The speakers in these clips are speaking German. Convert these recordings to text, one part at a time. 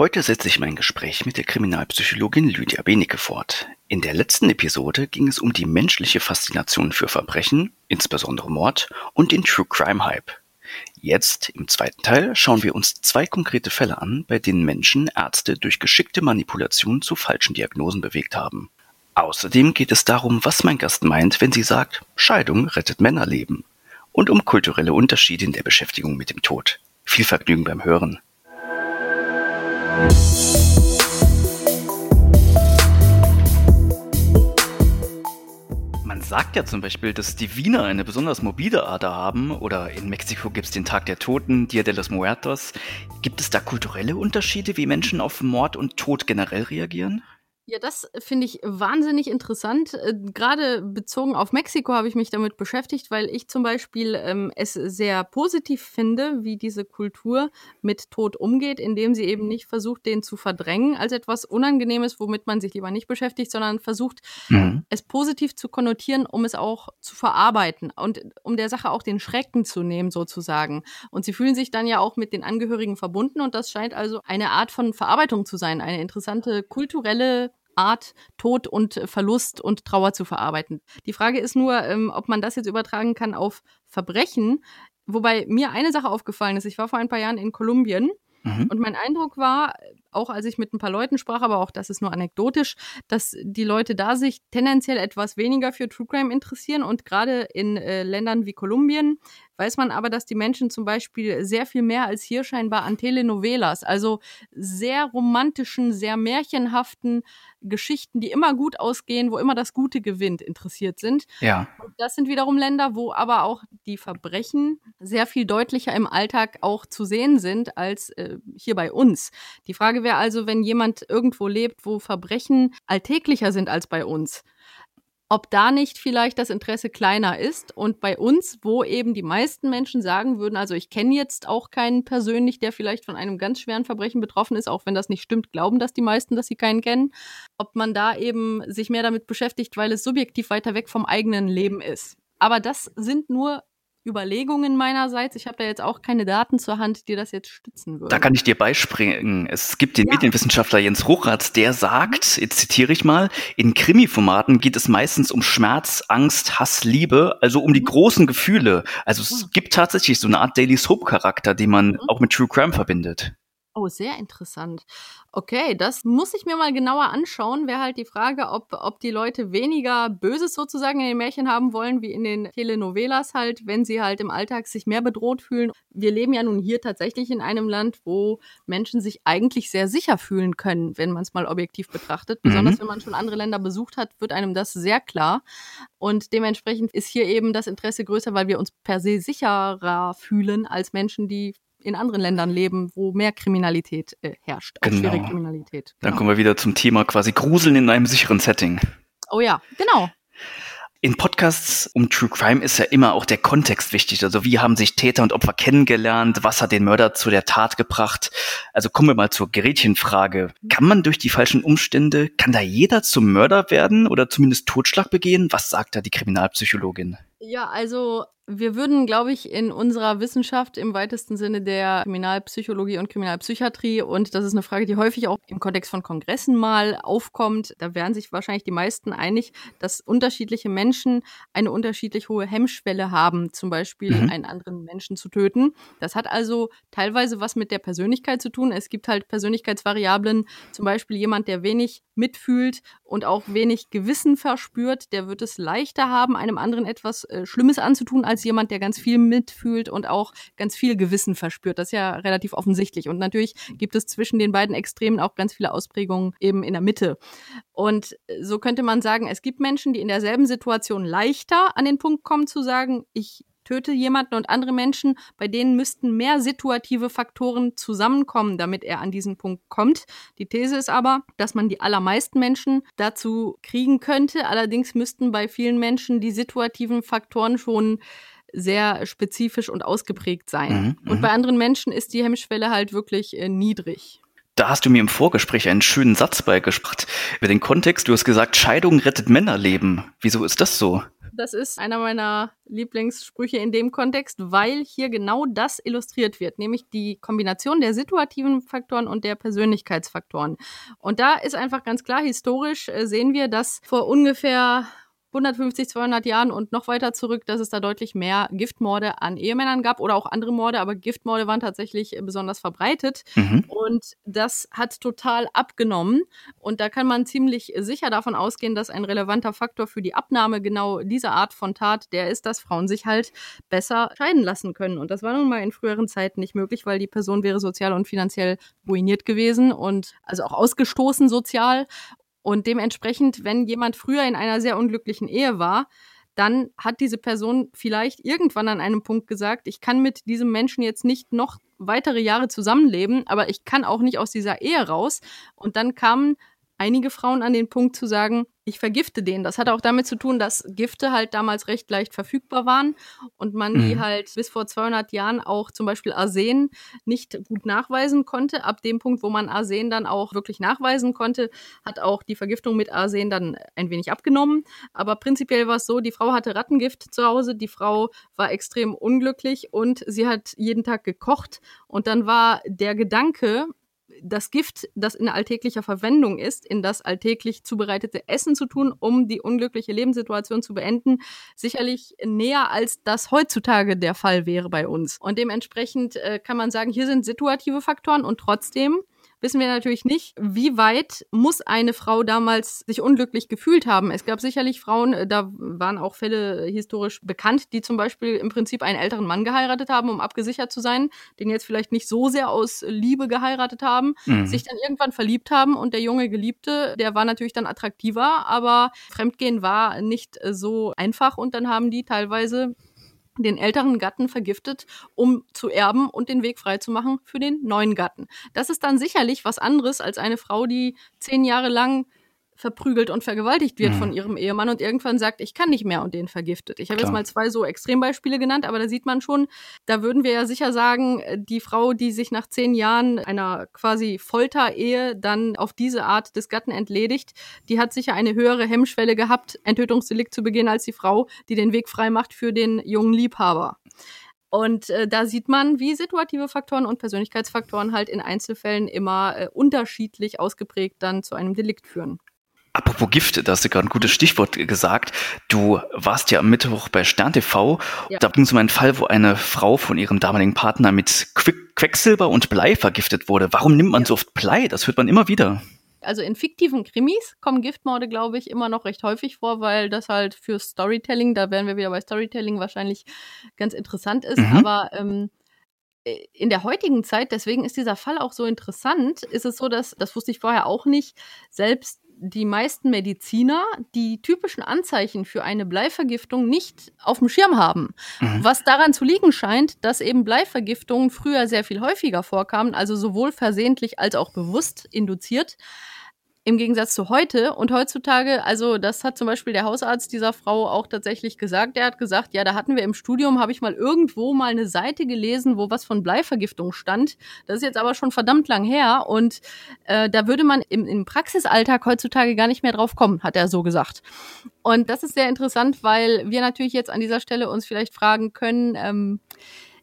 Heute setze ich mein Gespräch mit der Kriminalpsychologin Lydia Benecke fort. In der letzten Episode ging es um die menschliche Faszination für Verbrechen, insbesondere Mord, und den True Crime Hype. Jetzt, im zweiten Teil, schauen wir uns zwei konkrete Fälle an, bei denen Menschen Ärzte durch geschickte Manipulation zu falschen Diagnosen bewegt haben. Außerdem geht es darum, was mein Gast meint, wenn sie sagt, Scheidung rettet Männerleben. Und um kulturelle Unterschiede in der Beschäftigung mit dem Tod. Viel Vergnügen beim Hören. Man sagt ja zum Beispiel, dass die Wiener eine besonders mobile Ader haben oder in Mexiko gibt es den Tag der Toten, Dia de los Muertos. Gibt es da kulturelle Unterschiede, wie Menschen auf Mord und Tod generell reagieren? Ja, das finde ich wahnsinnig interessant. Äh, Gerade bezogen auf Mexiko habe ich mich damit beschäftigt, weil ich zum Beispiel ähm, es sehr positiv finde, wie diese Kultur mit Tod umgeht, indem sie eben nicht versucht, den zu verdrängen als etwas Unangenehmes, womit man sich lieber nicht beschäftigt, sondern versucht, mhm. es positiv zu konnotieren, um es auch zu verarbeiten und um der Sache auch den Schrecken zu nehmen, sozusagen. Und sie fühlen sich dann ja auch mit den Angehörigen verbunden und das scheint also eine Art von Verarbeitung zu sein, eine interessante kulturelle Art, Tod und Verlust und Trauer zu verarbeiten. Die Frage ist nur, ähm, ob man das jetzt übertragen kann auf Verbrechen. Wobei mir eine Sache aufgefallen ist. Ich war vor ein paar Jahren in Kolumbien mhm. und mein Eindruck war, auch als ich mit ein paar Leuten sprach, aber auch das ist nur anekdotisch, dass die Leute da sich tendenziell etwas weniger für True Crime interessieren und gerade in äh, Ländern wie Kolumbien weiß man aber, dass die Menschen zum Beispiel sehr viel mehr als hier scheinbar an Telenovelas, also sehr romantischen, sehr märchenhaften Geschichten, die immer gut ausgehen, wo immer das Gute gewinnt, interessiert sind. Ja. Und das sind wiederum Länder, wo aber auch die Verbrechen sehr viel deutlicher im Alltag auch zu sehen sind als äh, hier bei uns. Die Frage Frage wäre also, wenn jemand irgendwo lebt, wo Verbrechen alltäglicher sind als bei uns, ob da nicht vielleicht das Interesse kleiner ist und bei uns, wo eben die meisten Menschen sagen würden, also ich kenne jetzt auch keinen persönlich, der vielleicht von einem ganz schweren Verbrechen betroffen ist, auch wenn das nicht stimmt, glauben das die meisten, dass sie keinen kennen, ob man da eben sich mehr damit beschäftigt, weil es subjektiv weiter weg vom eigenen Leben ist. Aber das sind nur Überlegungen meinerseits. Ich habe da jetzt auch keine Daten zur Hand, die das jetzt stützen würden. Da kann ich dir beispringen. Es gibt den ja. Medienwissenschaftler Jens Hochratz, der sagt, mhm. jetzt zitiere ich mal, in Krimi-Formaten geht es meistens um Schmerz, Angst, Hass, Liebe, also um die mhm. großen Gefühle. Also es mhm. gibt tatsächlich so eine Art Daily Soap-Charakter, den man mhm. auch mit True Crime verbindet. Oh, sehr interessant. Okay, das muss ich mir mal genauer anschauen. Wäre halt die Frage, ob, ob die Leute weniger Böses sozusagen in den Märchen haben wollen, wie in den Telenovelas halt, wenn sie halt im Alltag sich mehr bedroht fühlen. Wir leben ja nun hier tatsächlich in einem Land, wo Menschen sich eigentlich sehr sicher fühlen können, wenn man es mal objektiv betrachtet. Mhm. Besonders wenn man schon andere Länder besucht hat, wird einem das sehr klar. Und dementsprechend ist hier eben das Interesse größer, weil wir uns per se sicherer fühlen als Menschen, die in anderen Ländern leben, wo mehr Kriminalität äh, herrscht, auch genau. schwere Kriminalität. Genau. Dann kommen wir wieder zum Thema quasi Gruseln in einem sicheren Setting. Oh ja, genau. In Podcasts um True Crime ist ja immer auch der Kontext wichtig. Also wie haben sich Täter und Opfer kennengelernt? Was hat den Mörder zu der Tat gebracht? Also kommen wir mal zur Gerätchenfrage. Kann man durch die falschen Umstände, kann da jeder zum Mörder werden oder zumindest Totschlag begehen? Was sagt da die Kriminalpsychologin? Ja, also wir würden, glaube ich, in unserer Wissenschaft im weitesten Sinne der Kriminalpsychologie und Kriminalpsychiatrie, und das ist eine Frage, die häufig auch im Kontext von Kongressen mal aufkommt, da wären sich wahrscheinlich die meisten einig, dass unterschiedliche Menschen eine unterschiedlich hohe Hemmschwelle haben, zum Beispiel mhm. einen anderen Menschen zu töten. Das hat also teilweise was mit der Persönlichkeit zu tun. Es gibt halt Persönlichkeitsvariablen, zum Beispiel jemand, der wenig mitfühlt und auch wenig Gewissen verspürt, der wird es leichter haben, einem anderen etwas äh, Schlimmes anzutun, als jemand, der ganz viel mitfühlt und auch ganz viel Gewissen verspürt. Das ist ja relativ offensichtlich. Und natürlich gibt es zwischen den beiden Extremen auch ganz viele Ausprägungen eben in der Mitte. Und äh, so könnte man sagen, es gibt Menschen, die in derselben Situation leichter an den Punkt kommen zu sagen, ich töte jemanden und andere Menschen, bei denen müssten mehr situative Faktoren zusammenkommen, damit er an diesen Punkt kommt. Die These ist aber, dass man die allermeisten Menschen dazu kriegen könnte. Allerdings müssten bei vielen Menschen die situativen Faktoren schon sehr spezifisch und ausgeprägt sein. Mhm, und mhm. bei anderen Menschen ist die Hemmschwelle halt wirklich äh, niedrig. Da hast du mir im Vorgespräch einen schönen Satz beigebracht über den Kontext. Du hast gesagt, Scheidung rettet Männerleben. Wieso ist das so? Das ist einer meiner Lieblingssprüche in dem Kontext, weil hier genau das illustriert wird, nämlich die Kombination der situativen Faktoren und der Persönlichkeitsfaktoren. Und da ist einfach ganz klar, historisch äh, sehen wir, dass vor ungefähr 150, 200 Jahren und noch weiter zurück, dass es da deutlich mehr Giftmorde an Ehemännern gab oder auch andere Morde, aber Giftmorde waren tatsächlich besonders verbreitet. Mhm. und das hat total abgenommen. Und da kann man ziemlich sicher davon ausgehen, dass ein relevanter Faktor für die Abnahme genau dieser Art von Tat, der ist, dass Frauen sich halt besser scheiden lassen können. Und das war nun mal in früheren Zeiten nicht möglich, weil die Person wäre sozial und finanziell ruiniert gewesen und also auch ausgestoßen sozial und dementsprechend, wenn jemand früher in einer sehr unglücklichen Ehe war, dann hat diese Person vielleicht irgendwann an einem Punkt gesagt, ich kann mit diesem Menschen jetzt nicht noch weitere Jahre zusammenleben, aber ich kann auch nicht aus dieser Ehe raus. Und dann kamen einige Frauen an den Punkt zu sagen, ich vergifte den. Das hat auch damit zu tun, dass Gifte halt damals recht leicht verfügbar waren und man mhm. die halt bis vor 200 Jahren auch zum Beispiel Arsen nicht gut nachweisen konnte. Ab dem Punkt, wo man Arsen dann auch wirklich nachweisen konnte, hat auch die Vergiftung mit Arsen dann ein wenig abgenommen. Aber prinzipiell war es so, die Frau hatte Rattengift zu Hause, die Frau war extrem unglücklich und sie hat jeden Tag gekocht und dann war der Gedanke, das Gift, das in alltäglicher Verwendung ist, in das alltäglich zubereitete Essen zu tun, um die unglückliche Lebenssituation zu beenden, sicherlich näher als das heutzutage der Fall wäre bei uns. Und dementsprechend äh, kann man sagen, hier sind situative Faktoren und trotzdem wissen wir natürlich nicht, wie weit muss eine Frau damals sich unglücklich gefühlt haben. Es gab sicherlich Frauen, äh, da waren auch Fälle historisch bekannt, die zum Beispiel im Prinzip einen älteren Mann geheiratet haben, um abgesichert zu sein, den jetzt vielleicht nicht so sehr aus Liebe geheiratet haben, mhm. sich dann irgendwann verliebt haben und der junge Geliebte, der war natürlich dann attraktiver, aber Fremdgehen war nicht so einfach und dann haben die teilweise den älteren Gatten vergiftet, um zu erben und den Weg freizumachen für den neuen Gatten. Das ist dann sicherlich was anderes als eine Frau, die zehn Jahre lang verprügelt und vergewaltigt wird mhm. von ihrem Ehemann und irgendwann sagt, ich kann nicht mehr und den vergiftet. Ich habe jetzt mal zwei so Extrembeispiele genannt, aber da sieht man schon, da würden wir ja sicher sagen, die Frau, die sich nach zehn Jahren einer quasi Folterehe dann auf diese Art des Gatten entledigt, die hat sicher eine höhere Hemmschwelle gehabt, ein Tötungsdelikt zu begehen, als die Frau, die den Weg frei macht für den jungen Liebhaber. Und äh, da sieht man, wie situative Faktoren und Persönlichkeitsfaktoren halt in Einzelfällen immer äh, unterschiedlich ausgeprägt dann zu einem Delikt führen. Apropos Gift, da hast du gerade ein gutes Stichwort gesagt. Du warst ja am Mittwoch bei Stern TV. Ja. Da ging es um einen Fall, wo eine Frau von ihrem damaligen Partner mit Quecksilber und Blei vergiftet wurde. Warum nimmt man ja. so oft Blei? Das hört man immer wieder. Also in fiktiven Krimis kommen Giftmorde, glaube ich, immer noch recht häufig vor, weil das halt für Storytelling, da wären wir wieder bei Storytelling, wahrscheinlich ganz interessant ist. Mhm. Aber ähm, in der heutigen Zeit, deswegen ist dieser Fall auch so interessant, ist es so, dass, das wusste ich vorher auch nicht, selbst die meisten Mediziner die typischen Anzeichen für eine Bleivergiftung nicht auf dem Schirm haben. Mhm. Was daran zu liegen scheint, dass eben Bleivergiftungen früher sehr viel häufiger vorkamen, also sowohl versehentlich als auch bewusst induziert im Gegensatz zu heute. Und heutzutage, also das hat zum Beispiel der Hausarzt dieser Frau auch tatsächlich gesagt. Der hat gesagt, ja, da hatten wir im Studium, habe ich mal irgendwo mal eine Seite gelesen, wo was von Bleivergiftung stand. Das ist jetzt aber schon verdammt lang her. Und äh, da würde man im, im Praxisalltag heutzutage gar nicht mehr drauf kommen, hat er so gesagt. Und das ist sehr interessant, weil wir natürlich jetzt an dieser Stelle uns vielleicht fragen können, ähm,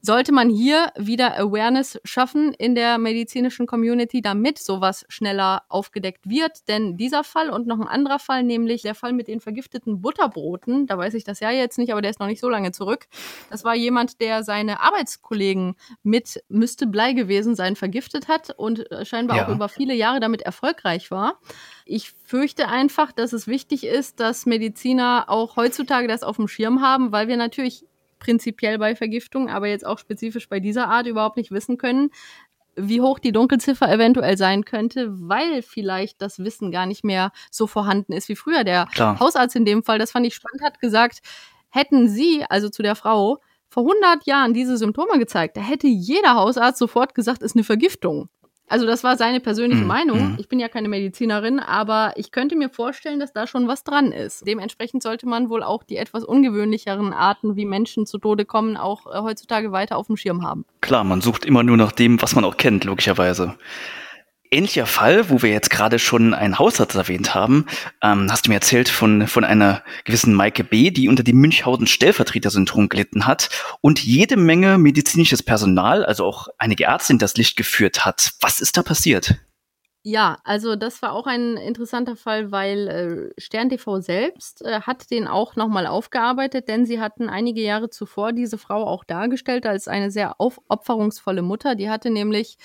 sollte man hier wieder Awareness schaffen in der medizinischen Community, damit sowas schneller aufgedeckt wird. Denn dieser Fall und noch ein anderer Fall, nämlich der Fall mit den vergifteten Butterbroten, da weiß ich das ja jetzt nicht, aber der ist noch nicht so lange zurück. Das war jemand, der seine Arbeitskollegen mit müsste Blei gewesen sein vergiftet hat und scheinbar ja. auch über viele Jahre damit erfolgreich war. Ich fürchte einfach, dass es wichtig ist, dass Mediziner auch heutzutage das auf dem Schirm haben, weil wir natürlich prinzipiell bei Vergiftung, aber jetzt auch spezifisch bei dieser Art überhaupt nicht wissen können, wie hoch die Dunkelziffer eventuell sein könnte, weil vielleicht das Wissen gar nicht mehr so vorhanden ist wie früher. Der Klar. Hausarzt in dem Fall, das fand ich spannend, hat gesagt, hätten Sie, also zu der Frau, vor 100 Jahren diese Symptome gezeigt, da hätte jeder Hausarzt sofort gesagt, ist eine Vergiftung. Also das war seine persönliche mm, Meinung. Mm. Ich bin ja keine Medizinerin, aber ich könnte mir vorstellen, dass da schon was dran ist. Dementsprechend sollte man wohl auch die etwas ungewöhnlicheren Arten, wie Menschen zu Tode kommen, auch äh, heutzutage weiter auf dem Schirm haben. Klar, man sucht immer nur nach dem, was man auch kennt, logischerweise. Ähnlicher Fall, wo wir jetzt gerade schon einen Hausarzt erwähnt haben, ähm, hast du mir erzählt von, von einer gewissen Maike B., die unter dem Münchhausen-Stellvertreter-Syndrom gelitten hat und jede Menge medizinisches Personal, also auch einige Ärzte in das Licht geführt hat. Was ist da passiert? Ja, also das war auch ein interessanter Fall, weil äh, Stern TV selbst äh, hat den auch nochmal aufgearbeitet, denn sie hatten einige Jahre zuvor diese Frau auch dargestellt als eine sehr aufopferungsvolle Mutter. Die hatte nämlich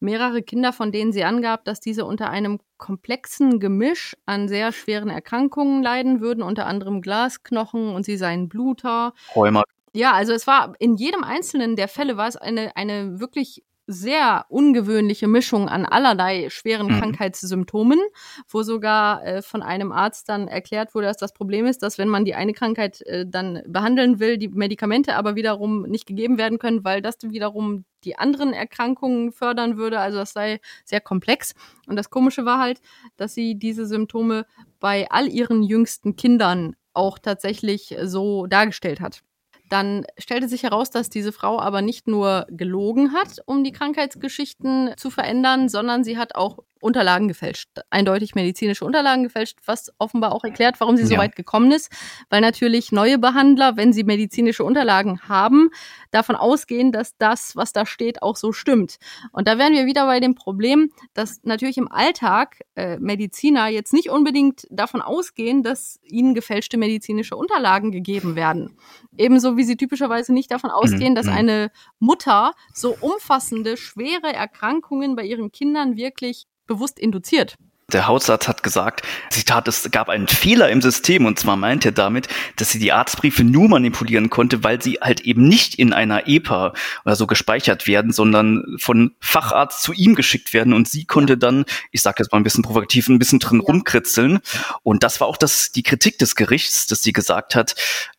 mehrere Kinder, von denen sie angab, dass diese unter einem komplexen Gemisch an sehr schweren Erkrankungen leiden würden, unter anderem Glasknochen und sie seien Bluter. Rheuma. Ja, also es war in jedem einzelnen der Fälle war es eine, eine wirklich sehr ungewöhnliche Mischung an allerlei schweren mhm. Krankheitssymptomen, wo sogar äh, von einem Arzt dann erklärt wurde, dass das Problem ist, dass wenn man die eine Krankheit äh, dann behandeln will, die Medikamente aber wiederum nicht gegeben werden können, weil das wiederum die anderen Erkrankungen fördern würde. Also das sei sehr komplex. Und das Komische war halt, dass sie diese Symptome bei all ihren jüngsten Kindern auch tatsächlich so dargestellt hat. Dann stellte sich heraus, dass diese Frau aber nicht nur gelogen hat, um die Krankheitsgeschichten zu verändern, sondern sie hat auch Unterlagen gefälscht, eindeutig medizinische Unterlagen gefälscht, was offenbar auch erklärt, warum sie so weit gekommen ist, weil natürlich neue Behandler, wenn sie medizinische Unterlagen haben, davon ausgehen, dass das, was da steht, auch so stimmt. Und da wären wir wieder bei dem Problem, dass natürlich im Alltag äh, Mediziner jetzt nicht unbedingt davon ausgehen, dass ihnen gefälschte medizinische Unterlagen gegeben werden. Ebenso wie sie typischerweise nicht davon ausgehen, mhm. dass mhm. eine Mutter so umfassende, schwere Erkrankungen bei ihren Kindern wirklich bewusst induziert. Der Hausarzt hat gesagt, Zitat, es gab einen Fehler im System. Und zwar meint er damit, dass sie die Arztbriefe nur manipulieren konnte, weil sie halt eben nicht in einer EPA oder so gespeichert werden, sondern von Facharzt zu ihm geschickt werden. Und sie konnte dann, ich sage jetzt mal ein bisschen provokativ, ein bisschen drin ja. rumkritzeln. Und das war auch das, die Kritik des Gerichts, dass sie gesagt hat,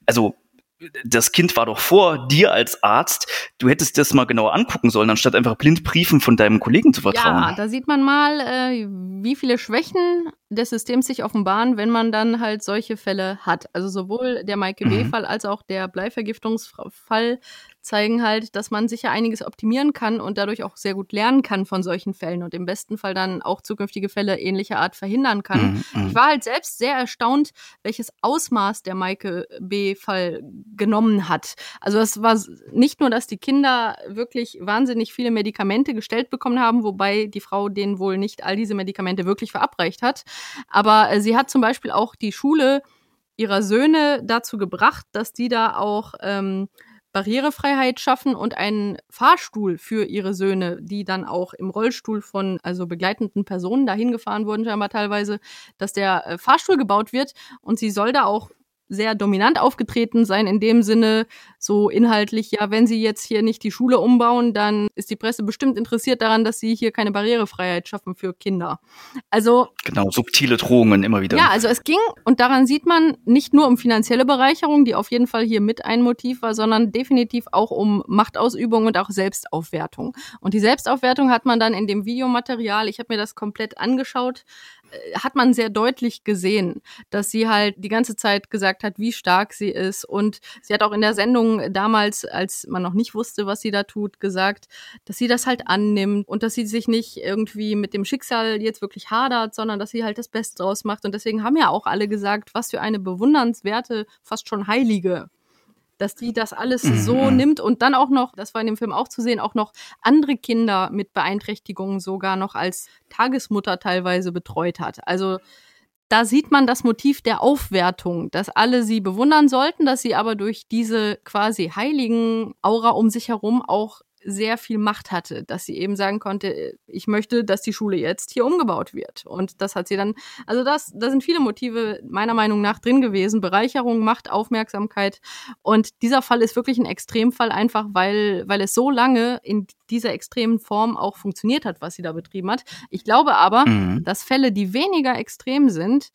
also das Kind war doch vor dir als Arzt. Du hättest das mal genauer angucken sollen, anstatt einfach blind Briefen von deinem Kollegen zu vertrauen. Ja, da sieht man mal, äh, wie viele Schwächen des Systems sich offenbaren, wenn man dann halt solche Fälle hat. Also sowohl der Maike mhm. B-Fall als auch der Bleivergiftungsfall zeigen halt, dass man sicher einiges optimieren kann und dadurch auch sehr gut lernen kann von solchen Fällen und im besten Fall dann auch zukünftige Fälle ähnlicher Art verhindern kann. Mhm. mhm. Ich war halt selbst sehr erstaunt, welches Ausmaß der Maike B-Fall genommen hat. Also es war nicht nur, dass die Kinder wirklich wahnsinnig viele Medikamente gestellt bekommen haben, wobei die Frau denen wohl nicht all diese Medikamente wirklich verabreicht hat, aber äh, sie hat zum Beispiel auch die Schule ihrer Söhne dazu gebracht, dass die da auch ähm, Barrierefreiheit schaffen und einen Fahrstuhl für ihre Söhne, die dann auch im Rollstuhl von also begleitenden Personen dahin gefahren wurden, scheinbar teilweise, dass der äh, Fahrstuhl gebaut wird. Und sie soll da auch sehr dominant aufgetreten sein, in dem Sinne, so inhaltlich, ja, wenn sie jetzt hier nicht die Schule umbauen, dann ist die Presse bestimmt interessiert daran, dass sie hier keine Barrierefreiheit schaffen für Kinder. Also. Genau, subtile Drohungen immer wieder. Ja, also es ging, und daran sieht man, nicht nur um finanzielle Bereicherung, die auf jeden Fall hier mit ein Motiv war, sondern definitiv auch um Machtausübung und auch Selbstaufwertung. Und die Selbstaufwertung hat man dann in dem Videomaterial, ich habe mir das komplett angeschaut, hat man sehr deutlich gesehen, dass sie halt die ganze Zeit gesagt hat, wie stark sie ist. Und sie hat auch in der Sendung damals, als man noch nicht wusste, was sie da tut, gesagt, dass sie das halt annimmt und dass sie sich nicht irgendwie mit dem Schicksal jetzt wirklich hadert, sondern dass sie halt das Beste draus macht. Und deswegen haben ja auch alle gesagt, was für eine bewundernswerte, fast schon heilige dass die das alles mhm. so nimmt und dann auch noch, das war in dem Film auch zu sehen, auch noch andere Kinder mit Beeinträchtigungen sogar noch als Tagesmutter teilweise betreut hat. Also da sieht man das Motiv der Aufwertung, dass alle sie bewundern sollten, dass sie aber durch diese quasi heiligen Aura um sich herum auch sehr viel Macht hatte, dass sie eben sagen konnte, ich möchte, dass die Schule jetzt hier umgebaut wird. Und das hat sie dann, also das, da sind viele Motive meiner Meinung nach drin gewesen. Bereicherung, Macht, Aufmerksamkeit. Und dieser Fall ist wirklich ein Extremfall, einfach weil, weil es so lange in dieser extremen Form auch funktioniert hat, was sie da betrieben hat. Ich glaube aber, mhm. dass Fälle, die weniger extrem sind,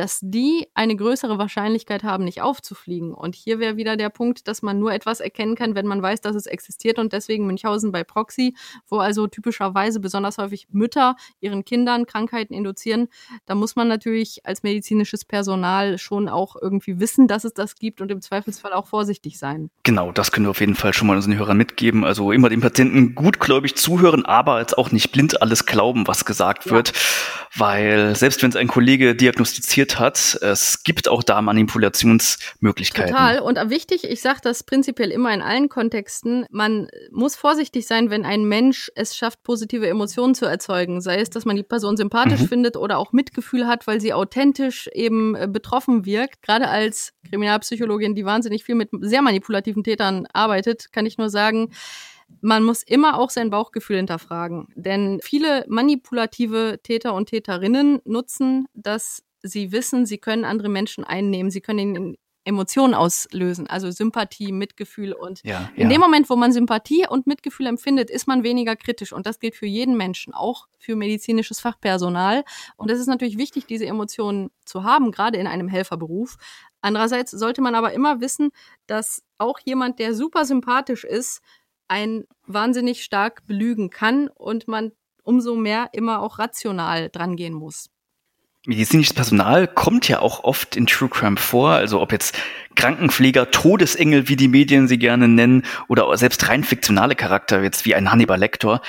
dass die eine größere Wahrscheinlichkeit haben, nicht aufzufliegen. Und hier wäre wieder der Punkt, dass man nur etwas erkennen kann, wenn man weiß, dass es existiert und deswegen Münchhausen bei Proxy, wo also typischerweise besonders häufig Mütter ihren Kindern Krankheiten induzieren, da muss man natürlich als medizinisches Personal schon auch irgendwie wissen, dass es das gibt und im Zweifelsfall auch vorsichtig sein. Genau, das können wir auf jeden Fall schon mal unseren Hörern mitgeben. Also immer den Patienten gutgläubig zuhören, aber jetzt auch nicht blind alles glauben, was gesagt ja. wird, weil selbst wenn es ein Kollege diagnostiziert hat, es gibt auch da Manipulationsmöglichkeiten. Total. Und wichtig, ich sage das prinzipiell immer in allen Kontexten, man muss vorsichtig sein, wenn ein Mensch es schafft, positive Emotionen zu erzeugen. Sei es, dass man die Person sympathisch mhm. findet oder auch Mitgefühl hat, weil sie authentisch eben äh, betroffen wirkt. Gerade als Kriminalpsychologin, die wahnsinnig viel mit sehr manipulativen Tätern arbeitet, kann ich nur sagen, man muss immer auch sein Bauchgefühl hinterfragen. Denn viele manipulative Täter und Täterinnen nutzen, dass sie wissen, sie können andere Menschen einnehmen, sie können ihnen Emotionen auslösen, also Sympathie, Mitgefühl und ja, in ja. dem Moment, wo man Sympathie und Mitgefühl empfindet, ist man weniger kritisch und das gilt für jeden Menschen, auch für medizinisches Fachpersonal und es ist natürlich wichtig, diese Emotionen zu haben, gerade in einem Helferberuf. Andererseits sollte man aber immer wissen, dass auch jemand, der super sympathisch ist, ein wahnsinnig stark belügen kann und man umso mehr immer auch rational drangehen muss. Medizinisches Personal kommt ja auch oft in True Crime vor, also ob jetzt Krankenpfleger, Todesengel, wie die Medien sie gerne nennen, oder selbst rein fiktionale Charakter, jetzt wie ein Hannibal Lecter.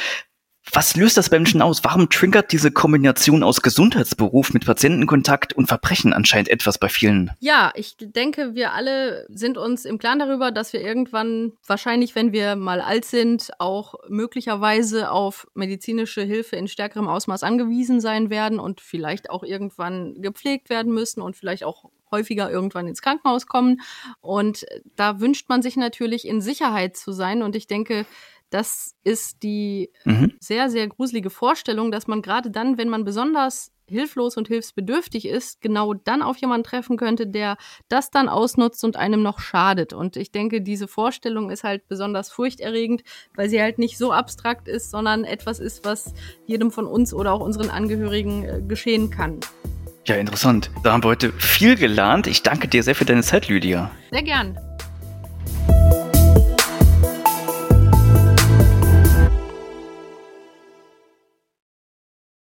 Was löst das bei Menschen aus? Warum triggert diese Kombination aus Gesundheitsberuf mit Patientenkontakt und Verbrechen anscheinend etwas bei vielen? Ja, ich denke, wir alle sind uns im Klaren darüber, dass wir irgendwann, wahrscheinlich, wenn wir mal alt sind, auch möglicherweise auf medizinische Hilfe in stärkerem Ausmaß angewiesen sein werden und vielleicht auch irgendwann gepflegt werden müssen und vielleicht auch häufiger irgendwann ins Krankenhaus kommen. Und da wünscht man sich natürlich in Sicherheit zu sein. Und ich denke, das ist die mhm. sehr, sehr gruselige Vorstellung, dass man gerade dann, wenn man besonders hilflos und hilfsbedürftig ist, genau dann auf jemanden treffen könnte, der das dann ausnutzt und einem noch schadet. Und ich denke, diese Vorstellung ist halt besonders furchterregend, weil sie halt nicht so abstrakt ist, sondern etwas ist, was jedem von uns oder auch unseren Angehörigen äh, geschehen kann. Ja, interessant. Da haben wir heute viel gelernt. Ich danke dir sehr für deine Zeit, Lydia. Sehr gern.